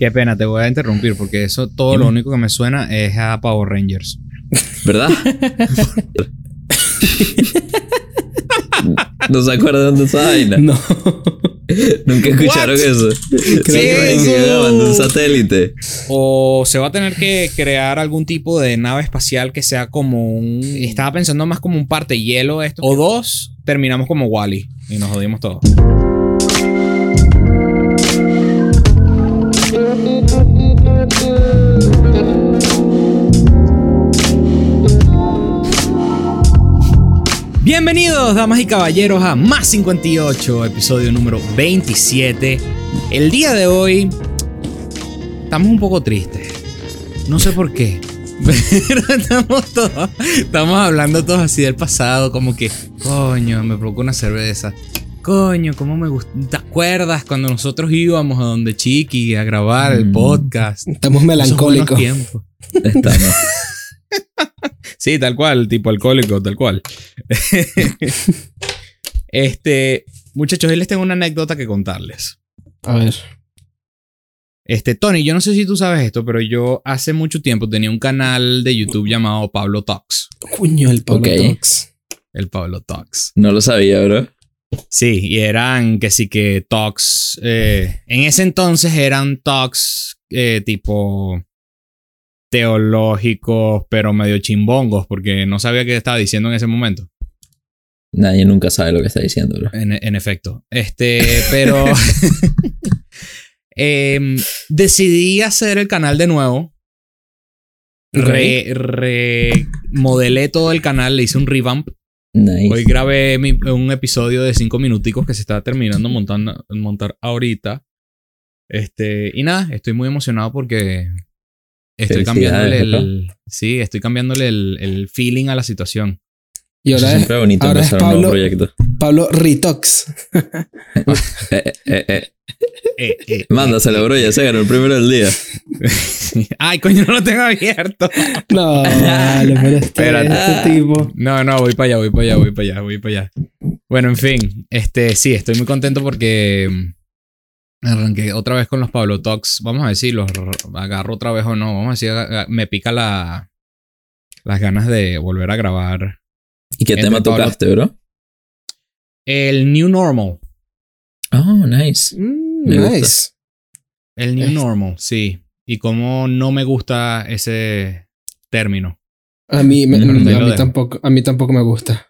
Qué pena, te voy a interrumpir porque eso todo lo único que me suena es a Power Rangers. ¿Verdad? ¿No se acuerdan de esa vaina? No. Nunca escucharon What? eso. Creo que Sí, eso. un satélite. O se va a tener que crear algún tipo de nave espacial que sea como un. Estaba pensando más como un parte hielo esto. O dos, terminamos como Wally y nos jodimos todos. Bienvenidos, damas y caballeros, a Más 58, episodio número 27. El día de hoy estamos un poco tristes. No sé por qué. Pero estamos todos, estamos hablando todos así del pasado, como que, coño, me provocó una cerveza. Coño, cómo me gusta. ¿Te acuerdas cuando nosotros íbamos a donde Chiqui a grabar el Mm. podcast? Estamos melancólicos. Estamos. Sí, tal cual, tipo alcohólico, tal cual. este, muchachos, hoy les tengo una anécdota que contarles. A ver. Este, Tony, yo no sé si tú sabes esto, pero yo hace mucho tiempo tenía un canal de YouTube llamado Pablo Talks. Coño, el Pablo. Talks. El Pablo Talks. No lo sabía, bro. Sí, y eran que sí que talks. eh, en ese entonces eran talks eh, tipo teológicos, pero medio chimbongos, porque no sabía qué estaba diciendo en ese momento. Nadie nunca sabe lo que está diciendo, bro. En, en efecto. Este, pero. em, decidí hacer el canal de nuevo. Re, remodelé todo el canal, le hice un revamp. Nice. Hoy grabé mi- un episodio de cinco minuticos que se está terminando montando, montar ahorita. Este, y nada, estoy muy emocionado porque estoy cambiándole el. Sí, estoy cambiándole el, el feeling a la situación. Y Eso ahora es siempre es bonito ahora es empezar un nuevo Pablo- proyecto. Pablo Retox. Eh, eh, eh, eh. Eh, eh, Mándaselo, bro. Ya se ganó el primero del día. Ay, coño, no lo tengo abierto. No, vale, pero este, Espérate. este tipo. No, no, voy para allá, voy para allá, voy para allá, voy para allá. Bueno, en fin, este, sí, estoy muy contento porque arranqué otra vez con los Pablo Talks. Vamos a decir, los agarro otra vez o no. Vamos a decir, me pica la, las ganas de volver a grabar ¿Y qué tema Pablo- tocaste, bro? el New Normal. Oh, nice. Mm, Me gusta. nice. El New Es- Normal, sí. Y cómo no me gusta ese término. A mí, me- Pero a, mí tampoco, a mí tampoco me gusta.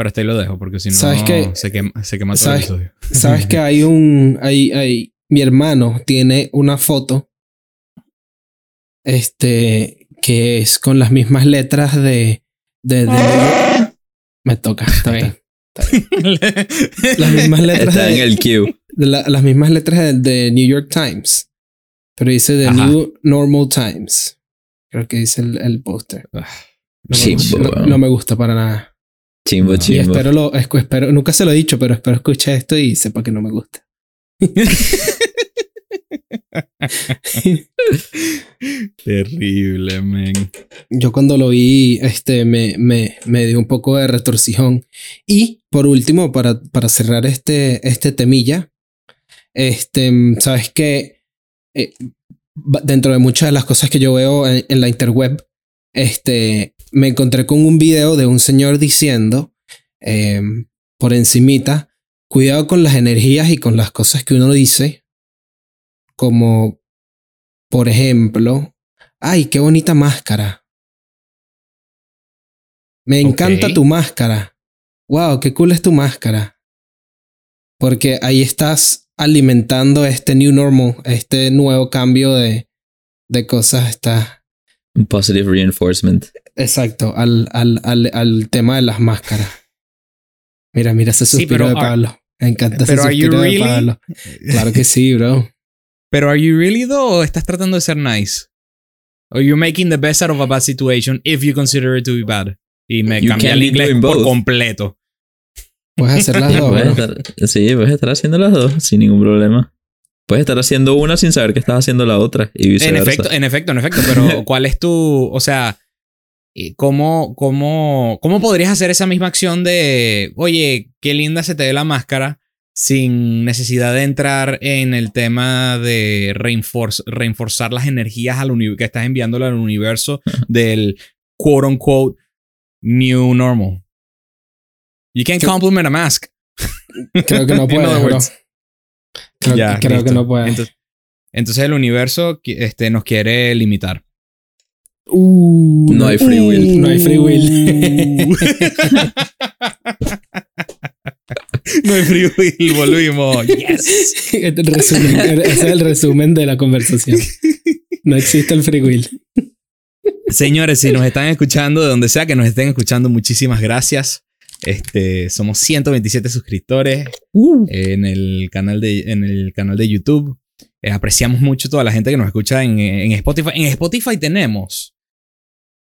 Pero hasta ahí lo dejo porque si no ¿Sabes qué? se quema, se quema todo el episodio. Sabes que hay un. Hay, hay, mi hermano tiene una foto. Este. Que es con las mismas letras de. De. de- me toca, está bien. Las mismas letras Está de, en el queue. de la- las mismas letras de, de New York Times. Pero dice The Ajá. New Normal Times. Creo que dice el, el póster. No, no- weón. no me gusta para nada. Chimbo, Y chimbo. espero lo, espero, nunca se lo he dicho, pero espero escuchar esto y sepa que no me gusta. Terrible, men. Yo cuando lo vi, este, me, me, me dio un poco de retorcijón. Y por último, para, para cerrar este, este temilla, este, sabes que dentro de muchas de las cosas que yo veo en, en la interweb, este, me encontré con un video de un señor diciendo, em, por encimita, cuidado con las energías y con las cosas que uno dice, como, por ejemplo, ay, qué bonita máscara. Me encanta tu máscara. Wow, qué cool es tu máscara. Porque ahí estás alimentando este new normal, este nuevo cambio de, de cosas. Está Positive reinforcement. Exacto al, al, al, al tema de las máscaras. Mira, mira ese suspiro de Pablo. Me encanta ese suspiro de really? Pablo. Claro que sí, bro. Pero are you really though o estás tratando de ser nice? Or you making the best out of a bad situation if you consider it to be bad? Y me al be inglés por both. completo. Puedes hacer las dos, Puedes bro. estar- sí, puedes estar haciendo las dos sin ningún problema. Puedes estar haciendo una sin saber que estás haciendo la otra y En efecto, en efecto, en efecto. Pero ¿cuál es tu, o sea, cómo, cómo, cómo podrías hacer esa misma acción de, oye, qué linda se te ve la máscara, sin necesidad de entrar en el tema de reinforce, reforzar las energías al que estás enviándole al universo del quote unquote new normal. You can't compliment a mask. Creo que no puedes, bro. Creo, Ya, creo que no puedes. Entonces, entonces el universo este, nos quiere limitar. Uh, No hay free will. No hay free will. no hay free will, volvimos. Yes. El resumen, ese es el resumen de la conversación. No existe el free will. Señores, si nos están escuchando, de donde sea que nos estén escuchando, muchísimas gracias. Este, somos 127 suscriptores en el canal de, en el canal de YouTube. Eh, apreciamos mucho toda la gente que nos escucha en, en Spotify. En Spotify tenemos,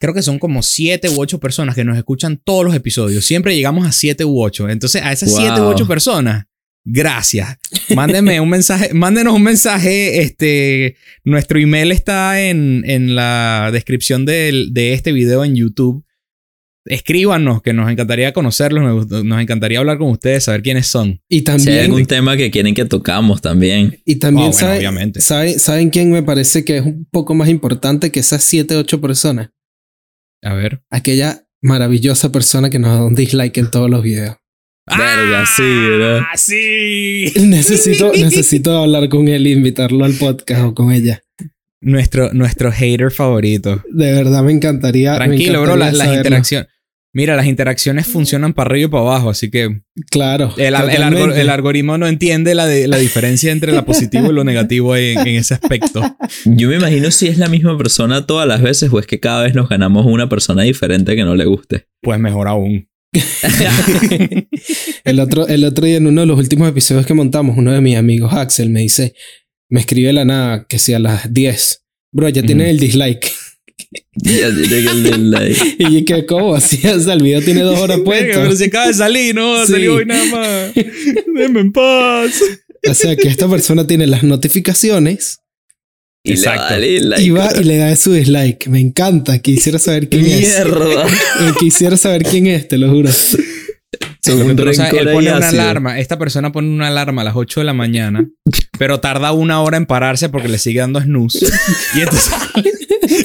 creo que son como 7 u 8 personas que nos escuchan todos los episodios. Siempre llegamos a 7 u 8. Entonces, a esas Wow. 7 u 8 personas, gracias. Mándenme un mensaje, mándenos un mensaje. Este, nuestro email está en, en la descripción del- de este video en YouTube. Escríbanos, que nos encantaría conocerlos, nos, nos encantaría hablar con ustedes, saber quiénes son. Y Si hay también, algún tema que quieren que tocamos también. y también Oh, bueno, sabe- obviamente. sabe- ¿saben quién me parece que es un poco más importante que esas 7, 8 personas? A ver. Aquella maravillosa persona que nos da un dislike en todos los videos. Verga, sí, ¿verdad? ¡Ah, sí! Necesito, necesito hablar con él e invitarlo al podcast o con ella. Nuestro, nuestro hater favorito. De verdad me encantaría. Tranquilo, bro, encantaría las interacciones. Mira, las interacciones funcionan para arriba y para abajo, así que Claro. el, algoritmo no entiende la, de- la diferencia entre lo positivo y lo negativo en, en ese aspecto. Yo me imagino si es la misma persona todas las veces o es que cada vez nos ganamos una persona diferente que no le guste. Pues mejor aún. El otro, el otro día en uno de los últimos episodios que montamos, uno de mis amigos, Axel, me dice, me escribe la nada que si a las 10, bro, ya. Ya tiene el dislike. y yo que, ¿cómo así? O sea, el video tiene dos horas puesto. pero si acaba de salir, ¿no? Sí. Salió hoy nada más. Déjame en paz. O sea, que esta persona tiene las notificaciones Y le y va y le da su dislike. Me encanta. Quisiera saber quién es. Mierda. Eh, Quisiera saber quién es, te lo juro. Un o sea, él pone una ácido. alarma. Esta persona pone una alarma a las 8 de la mañana, pero tarda una hora en pararse porque le sigue dando snooze. Y entonces.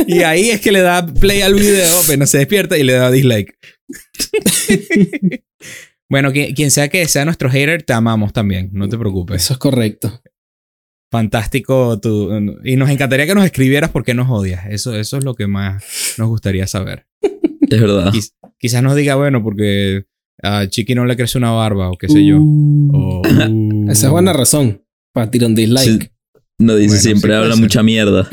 Y ahí es que le da play al video, apenas se despierta y le da dislike. bueno, quien, quien sea que sea nuestro hater, te amamos también. No te preocupes. Eso es correcto. Fantástico. Tu, y nos encantaría que nos escribieras por qué nos odias. Eso, eso es lo que más nos gustaría saber. Es verdad. Quiz- quizás nos diga, bueno, porque a Chiqui no le crece una barba o qué sé yo. Uh, O- Esa es buena razón para tirar un dislike. Sí. No dice, Bueno, siempre sí habla mucha mierda.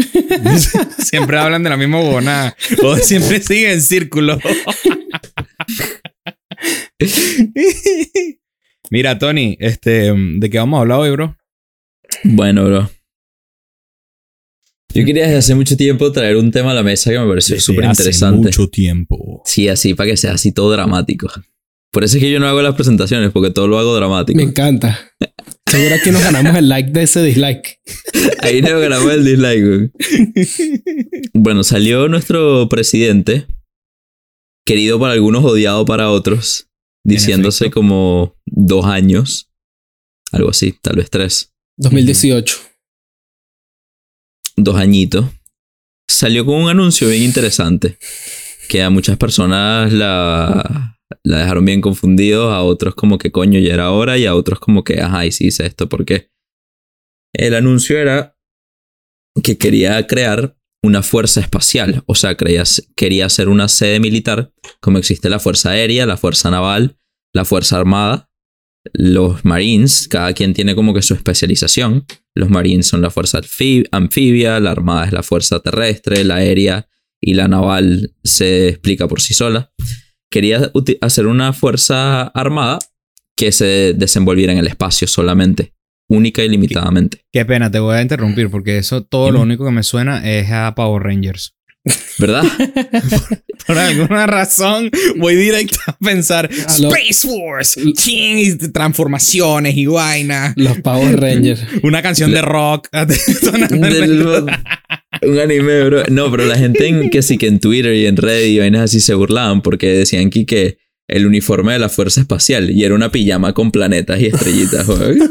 siempre hablan de la misma bona. O siempre siguen en círculo. Mira, Tony, este, ¿de qué vamos a hablar hoy, bro? Bueno, bro. Yo quería desde hace mucho tiempo traer un tema a la mesa que me pareció súper interesante. mucho tiempo. Sí, así, para que sea así todo dramático. Por eso es que yo no hago las presentaciones, porque todo lo hago dramático. Me encanta. Seguro que nos ganamos el like de ese dislike. Ahí no grabó el dislike. güey. Bueno, salió nuestro presidente, querido para algunos, odiado para otros, diciéndose como dos años, algo así, tal vez tres, 2018. dos añitos. Salió con un anuncio bien interesante, que a muchas personas la, la dejaron bien confundidos, a otros como que coño ya era hora y a otros como que, ajá, y sí hice esto, ¿por qué? El anuncio era que quería crear una fuerza espacial, o sea, creía- quería hacer una sede militar, como existe la Fuerza Aérea, la Fuerza Naval, la Fuerza Armada, los Marines, cada quien tiene como que su especialización. Los Marines son la Fuerza anfi- Anfibia, la Armada es la Fuerza Terrestre, la Aérea y la Naval se explica por sí sola. Quería hacer una Fuerza Armada que se desenvolviera en el espacio solamente, única y limitadamente. Qué pena, te voy a interrumpir porque eso todo lo único que me suena es a Power Rangers. ¿Verdad? Por alguna razón voy directo a pensar A lo- Space y transformaciones y vaina. Los Power Rangers. Una canción de rock. Del- un anime, bro. No, pero la gente en, que sí que en Twitter y en Reddit y vainas así se burlaban porque decían que, que el uniforme de la Fuerza Espacial y era una pijama con planetas y estrellitas. weón.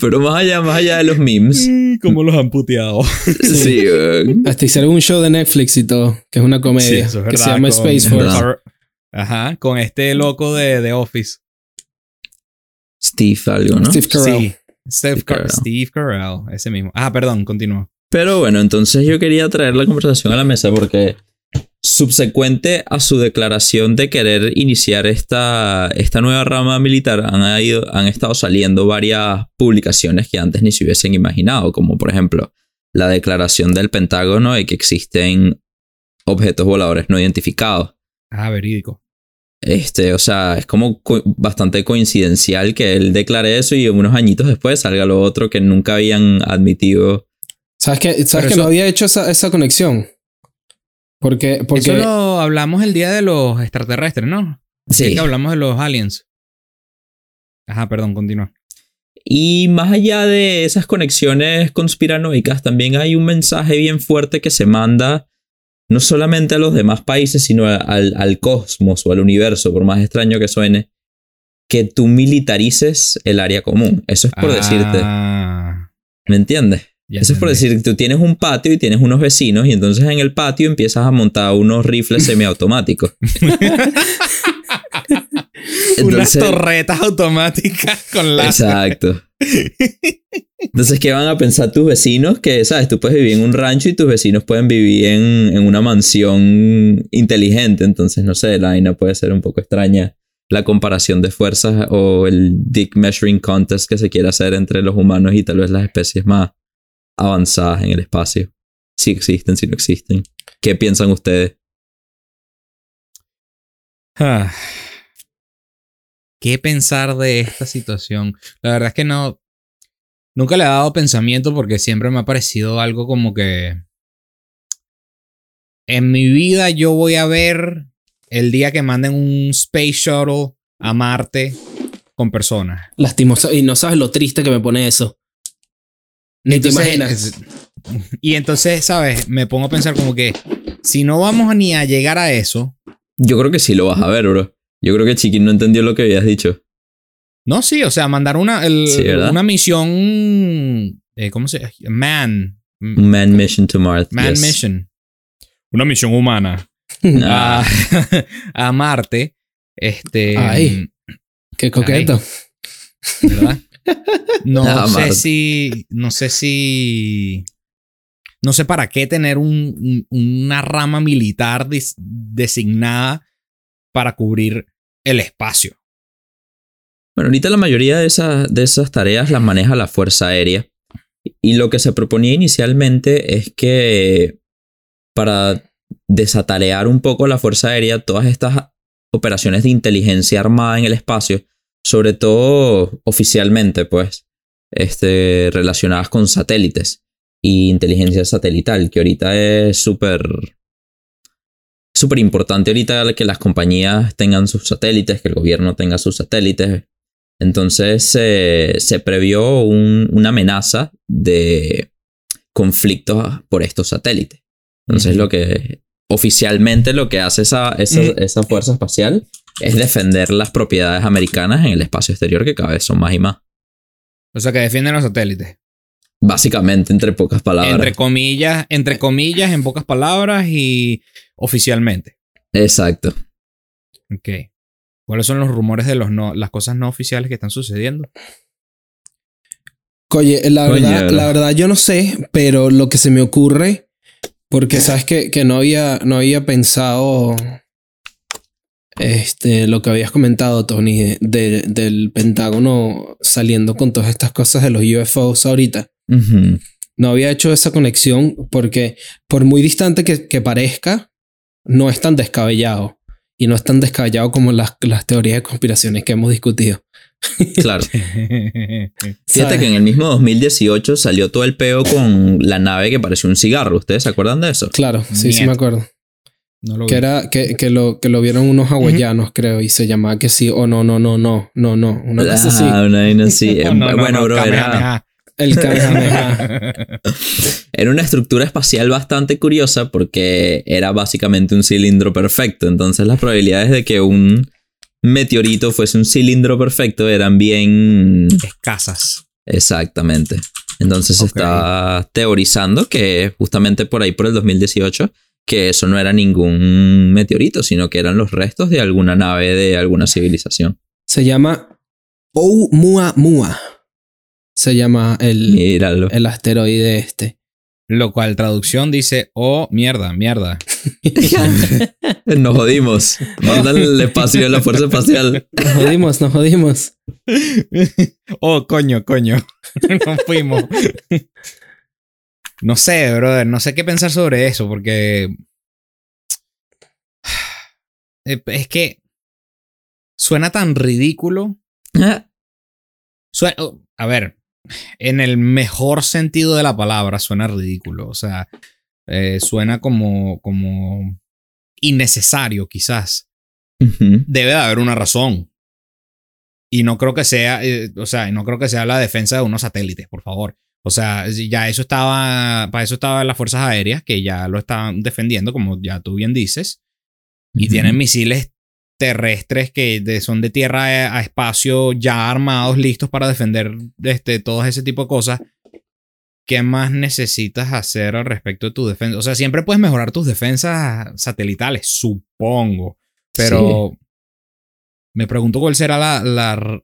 Pero más allá, más allá de los memes. ¿Cómo los han puteado? Sí, weón. Hasta hicieron un show de Netflix y todo, que es una comedia, es que se llama con- Space. Force. Ajá, con este loco de, de Office. Steve algo, ¿no? Steve Carell. Sí, Steve, Car- Carell. Steve Carell, ese mismo. Ah, perdón, continúa. Pero bueno, entonces yo quería traer la conversación a la mesa porque subsecuente a su declaración de querer iniciar esta, esta nueva rama militar, han, ido, han estado saliendo varias publicaciones que antes ni se hubiesen imaginado, como por ejemplo la declaración del Pentágono de que existen objetos voladores no identificados. Ah, verídico. Este, o sea, es como co- bastante coincidencial que él declare eso y unos añitos después salga lo otro que nunca habían admitido. ¿Sabes que, ¿sabes que eso- no había hecho esa, esa conexión? Porque, porque Eso lo hablamos el día de los extraterrestres, ¿no? Sí. Sí. que hablamos de los aliens. Ajá, perdón, continúa. Y más allá de esas conexiones conspiranoicas, también hay un mensaje bien fuerte que se manda no solamente a los demás países, sino al, al cosmos o al universo, por más extraño que suene, que tú militarices el área común. Eso es por decirte, Ah, ¿me entiendes? Eso es por decir, tú tienes un patio y tienes unos vecinos y entonces en el patio empiezas a montar unos rifles semiautomáticos. Unas torretas automáticas con láser. Exacto. Entonces, ¿qué van a pensar tus vecinos? Que, ¿sabes? Tú puedes vivir en un rancho y tus vecinos pueden vivir en, en una mansión inteligente. Entonces, no sé, la vaina puede ser un poco extraña. La comparación de fuerzas o el dick measuring contest que se quiere hacer entre los humanos y tal vez las especies más avanzadas en el espacio. Si existen, si no existen. ¿Qué piensan ustedes? Ah. ¿Qué pensar de esta situación? La verdad es que no. Nunca le he dado pensamiento porque siempre me ha parecido algo como que. En mi vida yo voy a ver el día que manden un Space Shuttle a Marte con personas. lastimoso. Y no sabes lo triste que me pone eso. Ni te imaginas. es- Y entonces, ¿sabes? Me pongo a pensar como que si no vamos ni a llegar a eso. Yo creo que sí lo vas a ver, bro. Yo creo que Chiquín no entendió lo que habías dicho. No, sí, o sea, mandar una, el- Sí, ¿verdad? una misión. eh, ¿Cómo se llama? Man. Man Mission to Mars. Man yes. Mission. Una misión humana. A, a Marte. Este. Ay. Qué coqueto. ¿Verdad? No sé Marte. si. No sé si. No sé para qué tener un- un- una rama militar des- designada para cubrir el espacio. Bueno, ahorita la mayoría de esas, de esas tareas las maneja la Fuerza Aérea. Y lo que se proponía inicialmente es que para desatarear un poco la Fuerza Aérea, todas estas operaciones de inteligencia armada en el espacio, sobre todo oficialmente, pues, este, relacionadas con satélites y inteligencia satelital, que ahorita es súper súper importante ahorita que las compañías tengan sus satélites, que el gobierno tenga sus satélites. Entonces se- se previó un- una amenaza de conflictos por estos satélites. Entonces lo que oficialmente lo que hace esa, esa, esa fuerza espacial es defender las propiedades americanas en el espacio exterior que cada vez son más y más. O sea, que defienden los satélites. Básicamente, entre pocas palabras. Entre comillas, entre comillas, en pocas palabras y oficialmente. Exacto. Ok. ¿Cuáles son los rumores de los no, las cosas no oficiales que están sucediendo? Oye, la Coño, verdad, la verdad yo no sé, pero lo que se me ocurre, porque sabes que, que no, había, no había pensado este, lo que habías comentado, Tony, de- de- del Pentágono saliendo con todas estas cosas de los UFOs ahorita. No había hecho esa conexión porque por muy distante que, que parezca, no es tan descabellado. Y no es tan descabellado como las, las teorías de conspiraciones que hemos discutido. Claro. Fíjate ¿Sabes? que en el mismo 2018 salió todo el peo con la nave que pareció un cigarro. ¿Ustedes se acuerdan de eso? Claro, sí, sí me acuerdo. no lo Que vi. era que, que lo, que lo vieron unos hawaianos, creo, y se llamaba que sí o no, no, no, no, no, no. Una cosa así. Ah, una vaina así. No, no, no, bueno, no, bro, era. El Kamehameha. Era una estructura espacial bastante curiosa porque era básicamente un cilindro perfecto. Entonces las probabilidades de que un meteorito fuese un cilindro perfecto eran bien... Escasas. Exactamente. Entonces se está teorizando que justamente por ahí por el 2018 que eso no era ningún meteorito, sino que eran los restos de alguna nave de alguna civilización. Se llama Oumuamua. Se llama el, Míralo. el asteroide este. Lo cual traducción dice, oh, mierda, mierda. Nos jodimos. Mandan el espacio de la fuerza espacial. Nos jodimos, nos jodimos. oh, coño, coño. Nos fuimos. no sé, brother. No sé qué pensar sobre eso porque... Eh, Es que suena tan ridículo. Suena, oh, a ver, en el mejor sentido de la palabra suena ridículo. O sea, eh, suena como, como innecesario quizás. Debe de haber una razón. Y no creo que sea, eh, o sea, no creo que sea la defensa de unos satélites, por favor. O sea, ya eso estaba, para eso estaban las fuerzas aéreas que ya lo estaban defendiendo, como ya tú bien dices. Y tienen misiles terrestres que de- son de tierra a, espacio ya armados, listos para defender este, todo ese tipo de cosas. ¿Qué más necesitas hacer al respecto de tu defensa? O sea, siempre puedes mejorar tus defensas satelitales, supongo. Pero me pregunto cuál será la, la,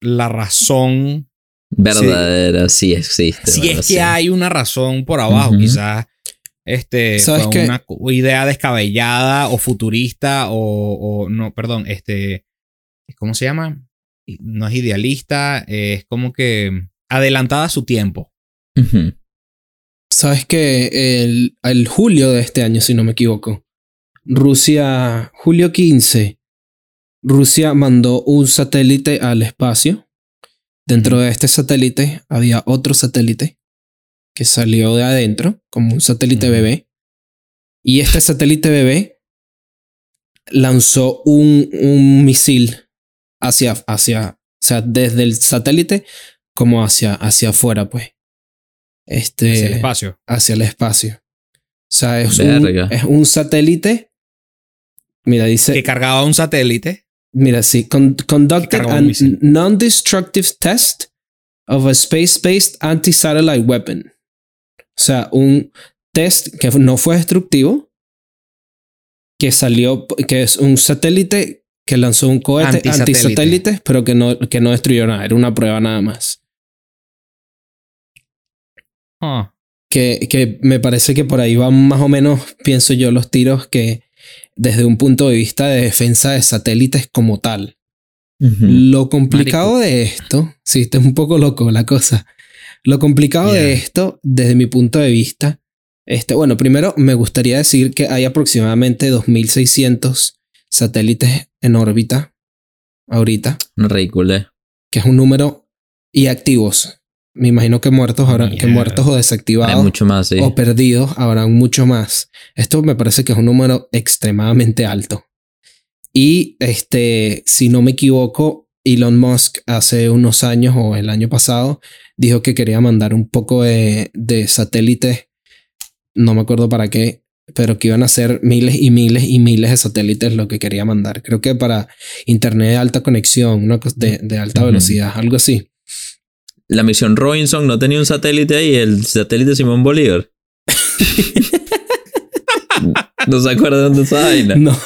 la razón. Verdadera, sí existe. Si es que Sí. hay una razón por abajo, Ujú. quizás este ¿Sabes fue una idea descabellada o futurista o, o no, perdón, este, ¿cómo se llama? No es idealista, es como que adelantada a su tiempo. Sabes que el, el julio de este año, si no me equivoco, Rusia, julio 15, Rusia mandó un satélite al espacio. Dentro de este satélite había otro satélite que salió de adentro, como un satélite bebé. Y este satélite bebé lanzó un, un misil hacia, hacia, o sea, desde el satélite como hacia, hacia afuera, pues. Este, hacia el espacio. hacia el espacio. O sea, es, un, es un satélite. Mira, dice. Que cargaba un satélite. Mira, sí. con- conducted a non-destructive test of a space-based anti-satellite weapon. O sea, un test que no fue destructivo. Que salió. Que es un satélite que lanzó un cohete Antisatélite. antisatélite, pero que no, que no destruyó nada. Era una prueba nada más. Ah. que, que me parece que por ahí van más o menos, pienso yo, los tiros que desde un punto de vista de defensa de satélites como tal. Lo complicado de esto, sí, está un poco loco la cosa. Lo complicado de esto, desde mi punto de vista, este, bueno, primero me gustaría decir que hay aproximadamente 2.600 satélites en órbita ahorita, Ridículo. que es un número, y activos. Me imagino que muertos habrán, que muertos o desactivados Hay mucho más, sí. o perdidos habrán mucho más. Esto me parece que es un número extremadamente alto. Y este, si no me equivoco, Elon Musk hace unos años o el año pasado dijo que quería mandar un poco de, de satélites, no me acuerdo para qué, pero que iban a ser miles y miles y miles de satélites lo que quería mandar. Creo que para internet de alta conexión, una de, de alta velocidad, algo así. La misión Robinson no tenía un satélite ahí, el satélite Simón Bolívar. ¿No se acuerdan de esa vaina? No.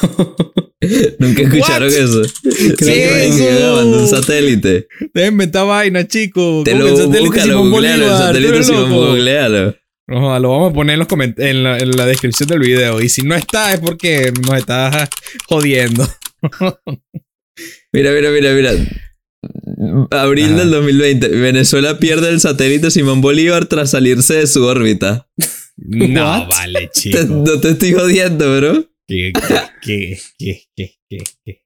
Nunca escucharon What? eso. ¿Qué Que es eso? un satélite. Deja inventar vaina, chico. Te ¿Cómo lo el satélite búscalo, Simón googlealo, lo vamos a poner en, los coment- en, la, en la descripción del video. Y si no está, es porque nos está jodiendo. Mira, mira, mira, mira. Abril Ajá. del 2020. Venezuela pierde el satélite Simón Bolívar tras salirse de su órbita. No, What? vale, Te- chico. no te estoy jodiendo, bro. ¿Qué, qué, qué, qué, qué, qué?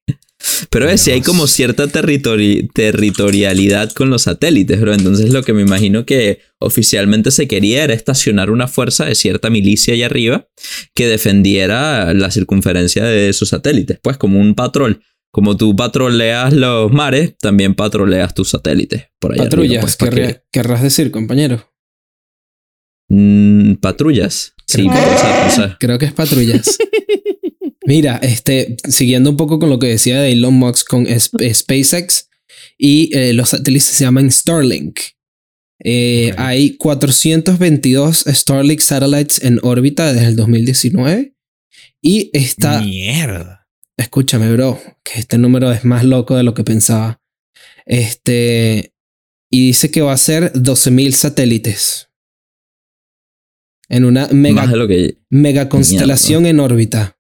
Pero ves, sí hay como cierta territori- territorialidad con los satélites, bro. Entonces lo que me imagino que oficialmente se quería era estacionar una fuerza de cierta milicia allá arriba que defendiera la circunferencia de sus satélites, pues como un patrón, como tú patroleas los mares, también patroleas tus satélites. Por arriba, Patrullas, pues, querrás decir, compañero. Mm, patrullas. Sí, Creo que- Creo es patrullas. Mira, este, siguiendo un poco con lo que decía de Elon Musk con eh, SpaceX y eh, los satélites se llaman Starlink. Eh, Ok. Hay 422 Starlink satellites en órbita desde el 2019 y está, Mierda. escúchame, bro, que este número es más loco de lo que pensaba. Este, y dice que va a ser 12.000 satélites en una mega más de lo que. mega constelación en órbita.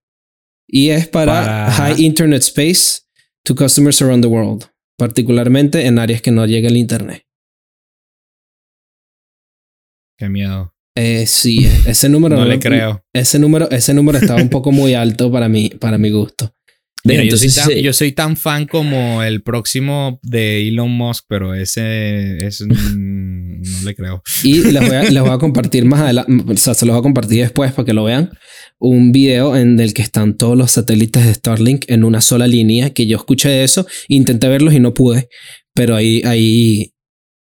Y es para, Para- High Internet Space to customers around the world, particularmente en áreas que no llega el Internet. Qué miedo. Eh, sí, ese número No no le creo. Ese número, ese número estaba un poco muy alto para mí, para mi gusto. Mira, yo, soy tan, sí. yo soy tan fan como el próximo de Elon Musk, pero ese, mm, no le creo. Y les voy a, les voy a compartir más adelante, o sea, se los voy a compartir después para que lo vean. Un video en el que están todos los satélites de Starlink en una sola línea. Que yo escuché eso, intenté verlos y no pude. Pero ahí, ahí,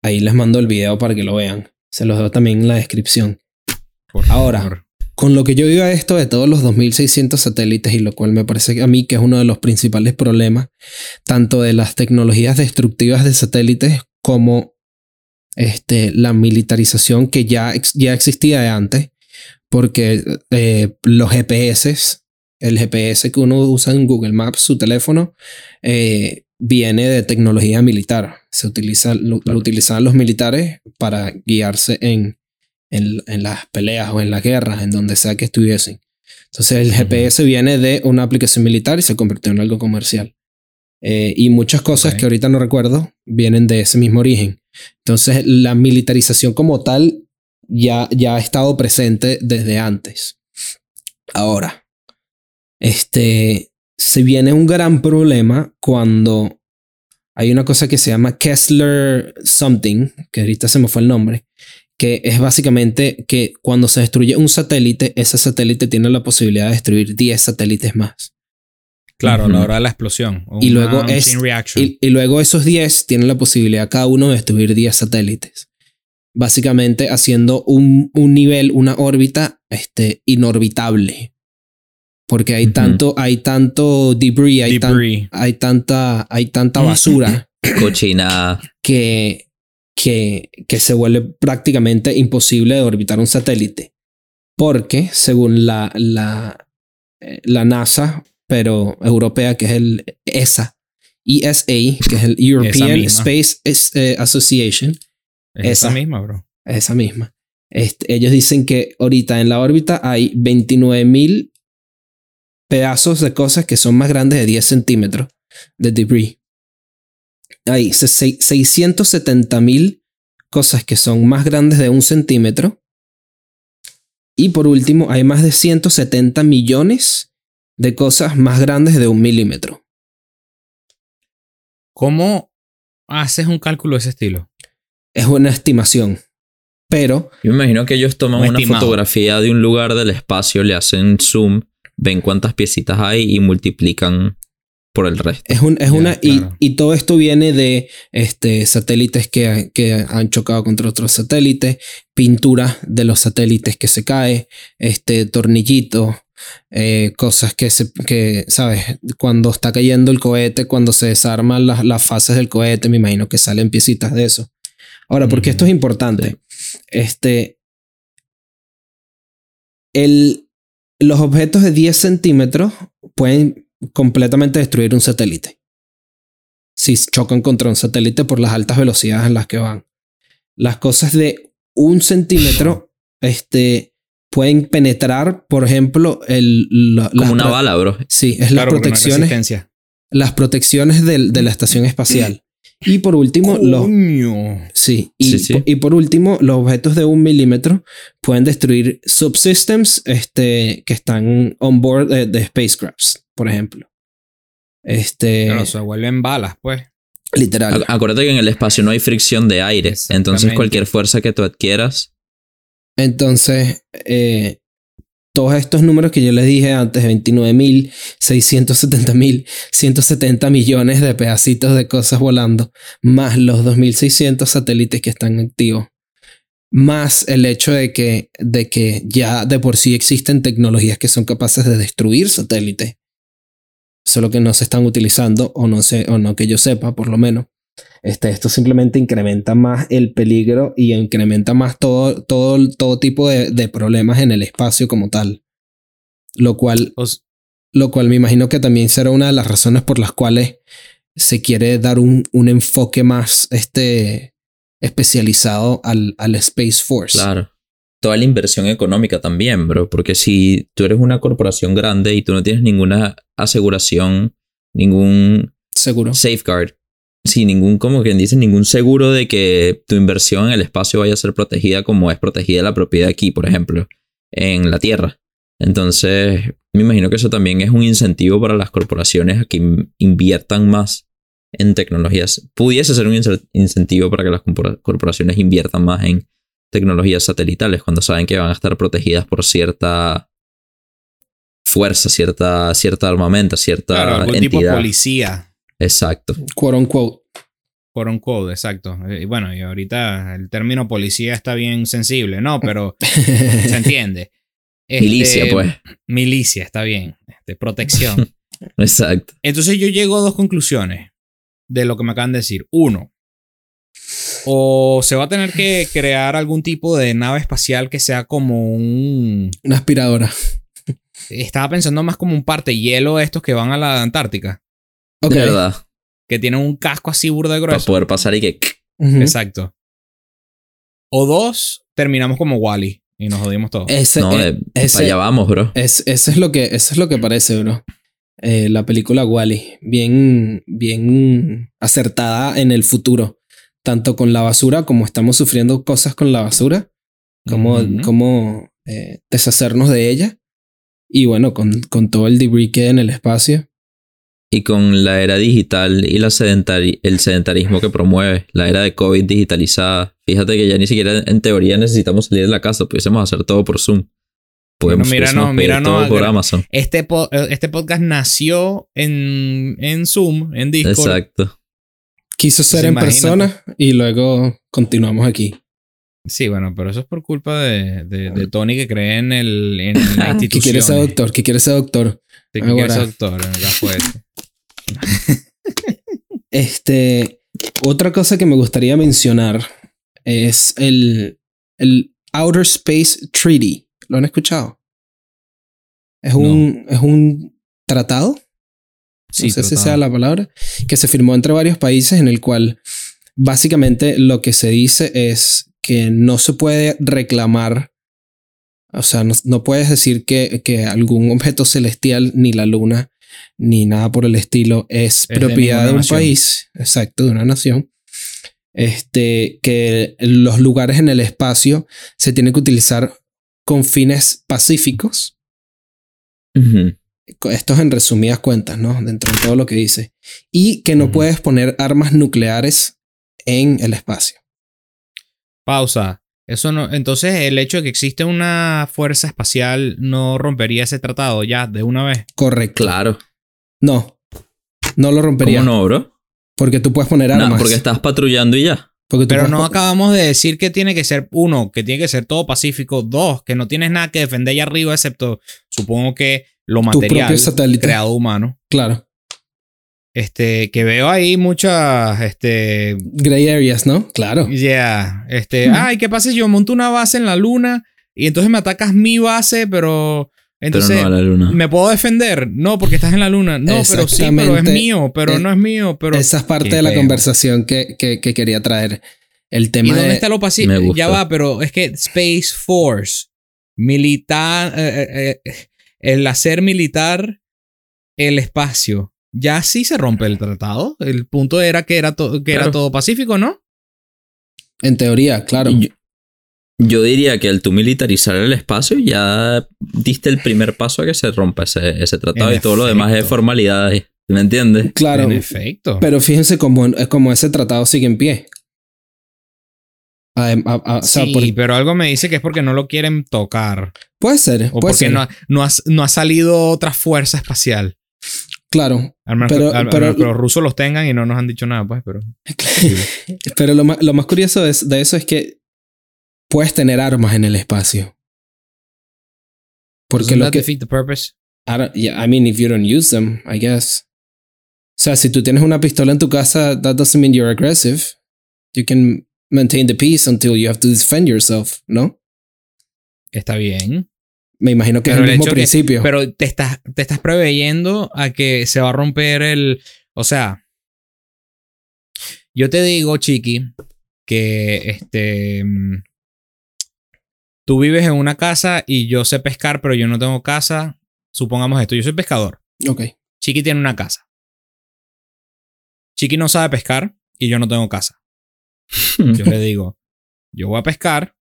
ahí les mando el video para que lo vean. Se los dejo también en la descripción. Por Ahora. favor. Con lo que yo digo a esto de todos los 2600 satélites y lo cual me parece a mí que es uno de los principales problemas, tanto de las tecnologías destructivas de satélites como este, la militarización que ya, ya existía de antes, porque eh, los GPS, el GPS que uno usa en Google Maps, su teléfono, eh, viene de tecnología militar. Se utiliza, lo, lo utilizaban los militares para guiarse en, en, en las peleas o en las guerras, en donde sea que estuviesen. Entonces el GPS viene de una aplicación militar y se convirtió en algo comercial. Eh, y muchas cosas que ahorita no recuerdo vienen de ese mismo origen. Entonces la militarización como tal ya, ya ha estado presente desde antes. Ahora, este, se viene un gran problema cuando hay una cosa que se llama Kessler Something, que ahorita se me fue el nombre, que es básicamente que cuando se destruye un satélite, ese satélite tiene la posibilidad de destruir 10 satélites más. Claro, a la hora de la explosión. Y luego un es- chain reaction. Y, y luego esos 10 tienen la posibilidad cada uno de destruir 10 satélites. Básicamente haciendo un, un nivel, una órbita este, inorbitable. Porque hay tanto, hay tanto debris, hay, tan- hay tanta, hay tanta basura Cochinada. que, que, que se vuelve prácticamente imposible de orbitar un satélite. Porque, según la, la, eh, la NASA, pero europea, que es el ESA, ESA, que es el European. Space eh, Association, Es esa esa. misma, bro. esa misma. Este, ellos dicen que ahorita en la órbita hay 29 mil pedazos de cosas que son más grandes de 10 centímetros de debris. Hay 670 mil cosas que son más grandes de un centímetro. Y por último, hay más de 170 millones de cosas más grandes de un milímetro. ¿Cómo haces un cálculo de ese estilo? Es una estimación. Pero Yo me imagino que ellos toman Un una estimado. fotografía de un lugar del espacio, le hacen zoom, ven cuántas piecitas hay y multiplican por el resto. Es, un, es Ya, una. y- claro. Y, todo esto viene de este, satélites que, que han chocado contra otros satélites, pintura de los satélites que se cae, este, tornillitos, eh, cosas que se. que, ¿sabes? Cuando está cayendo el cohete, cuando se desarman las, las fases del cohete, me imagino que salen piecitas de eso. Ahora, porque esto es importante. Este. El, los objetos de 10 centímetros pueden completamente destruir un satélite. Si chocan contra un satélite por las altas velocidades en las que van. Las cosas de un centímetro este, pueden penetrar, por ejemplo, el, la- Como las una bala, bro. Sí, es las Claro, hay protecciones, las protecciones del- de la estación espacial. Y por último, los, Coño. Sí, y, Sí, sí. po- y por último, los objetos de un milímetro pueden destruir subsystems este, que están on board de, de spacecrafts, por ejemplo. Este, Claro, se vuelven balas, pues. literal. Ac- Acuérdate que en el espacio no hay fricción de aire. Entonces cualquier fuerza que tú adquieras. Entonces, eh, todos estos números que yo les dije antes, 29.000, 670.000, 170 millones de pedacitos de cosas volando, más los 2.600 satélites que están activos, más el hecho de que, de que ya de por sí existen tecnologías que son capaces de destruir satélites, solo que no se están utilizando o no sé, o no que yo sepa, por lo menos. Este, esto simplemente incrementa más el peligro y incrementa más todo, todo, todo tipo de, de problemas en el espacio como tal. Lo cual, lo cual me imagino que también será una de las razones por las cuales se quiere dar un, un enfoque más este, especializado al, al Space Force. Claro. Toda la inversión económica también, bro. Porque si tú eres una corporación grande y tú no tienes ninguna aseguración, ningún Seguro. safeguard, sí, ningún, como quien dice, ningún seguro de que tu inversión en el espacio vaya a ser protegida como es protegida la propiedad aquí, por ejemplo, en la Tierra. Entonces, me imagino que eso también es un incentivo para las corporaciones a que in- inviertan más en tecnologías. Pudiese ser un ince- incentivo para que las corpora- corporaciones inviertan más en tecnologías satelitales cuando saben que van a estar protegidas por cierta fuerza, cierta, cierta armamento, cierta Claro, algún tipo de entidad. policía. Exacto. Quote unquote. Code, exacto. Eh, Y bueno, y ahorita el término policía está bien sensible, ¿no? Pero se entiende. Este, Milicia, pues. Milicia, está bien. Este, protección. Exacto. Entonces yo llego a dos conclusiones de lo que me acaban de decir. Uno, o se va a tener que crear algún tipo de nave espacial que sea como un... Una aspiradora. Estaba pensando más como un parte hielo estos que van a la Antártica, Ok. De verdad. que tienen un casco así burda de Para grueso. poder pasar y que. Exacto. O dos, terminamos como Wally y nos jodimos todos. Ese, No, eh, ese- para allá vamos, bro. Es, eso, es lo que, eso es lo que parece, bro. Eh, la película Wally, bien, bien acertada en el futuro, tanto con la basura como estamos sufriendo cosas con la basura, como, como eh, deshacernos de ella. Y bueno, con, con todo el debris que hay en el espacio. Y con la era digital y la sedentari- el sedentarismo que promueve, la era de COVID digitalizada. Fíjate que ya ni siquiera en teoría necesitamos salir de la casa, pudiésemos hacer todo por Zoom. Podemos Bueno, mira, no, todo por Amazon. Este, po- este podcast nació en, en Zoom, en Discord. Exacto. Quiso ser en persona y luego continuamos aquí. Sí, bueno, pero eso es por culpa de, de- de Tony que cree en, el, en la Que institución. quiere ser doctor, que quiere ser doctor. Sí, que quiere Ahora. ser doctor. Este, otra cosa que me gustaría mencionar es el, el Outer Space Treaty. ¿Lo han escuchado? Es un, es un tratado, Sí, no sé si sea la palabra, que se firmó entre varios países en el cual básicamente lo que se dice es que no se puede reclamar, o sea, no, no puedes decir que, que algún objeto celestial, ni la luna, ni nada por el estilo, es, propiedad de, un nación. país, exacto, de una nación. Este, que los lugares en el espacio se tienen que utilizar con fines pacíficos. Esto es en resumidas cuentas, ¿no? Dentro de todo lo que dice. Y que no puedes poner armas nucleares en el espacio. Pausa. Eso no. Entonces, el hecho de que existe una fuerza espacial no rompería ese tratado ya de una vez. Correcto. Claro. No. No lo rompería. ¿Cómo no, bro? Porque tú puedes poner No, armas. porque estás patrullando y ya. Porque tú Pero no acabamos de decir que tiene que ser, uno, que tiene que ser todo pacífico. Dos, que no tienes nada que defender allá arriba, excepto, supongo que lo material propio satélite. creado humano. Claro. Este, que veo ahí muchas, este, Gray areas, ¿no? Claro. ya, este, ay, ¿qué pasa si yo monto una base en la luna y entonces me atacas mi base, pero entonces pero no a la luna. me puedo defender? No, porque estás en la luna. No, pero sí, pero es mío, pero Eh, no es mío, pero Esa es parte de la feo. conversación que, que, que quería traer. El ¿Y tema dónde de... está lo pacífico? Ya va, pero es que Space Force, militar, eh, eh, el hacer militar el espacio, ya sí se rompe el tratado. El punto era que era, to- que era todo pacífico, ¿no? En teoría, claro. Yo, yo diría que al tú militarizar el espacio ya diste el primer paso a que se rompa ese, ese tratado En y todo lo demás es formalidades. ¿Me entiendes? Claro. En efecto. Pero fíjense cómo, como ese tratado sigue en pie. Adem- a- a- o sea, sí, por- pero algo me dice que es porque no lo quieren tocar. puede ser, O puede porque ser. no, ha- no, ha, no ha salido otra fuerza espacial. Claro, Al menos, Pero- que, al- pero- al menos que los rusos los tengan y no nos han dicho nada, pues, pero... pero lo más, lo más curioso de, de eso es que puedes tener armas en el espacio. Porque Doesn't lo que... defeat the purpose? I, don't- yeah, I mean, if you don't use them, I guess. O sea, si tú tienes una pistola en tu casa, that doesn't mean you're aggressive. You can maintain the peace until you have to defend yourself, ¿no? Está bien. Me imagino que Pero es el el mismo que- principio. Pero te estás, te estás preveyendo a que se va a romper el. O sea. Yo te digo, Chiqui, que este. mm, Tú vives en una casa y yo sé pescar, pero yo no tengo casa. Supongamos esto, yo soy pescador. ok. Chiqui tiene una casa. Chiqui no sabe pescar y yo no tengo casa. Yo le digo, yo voy a pescar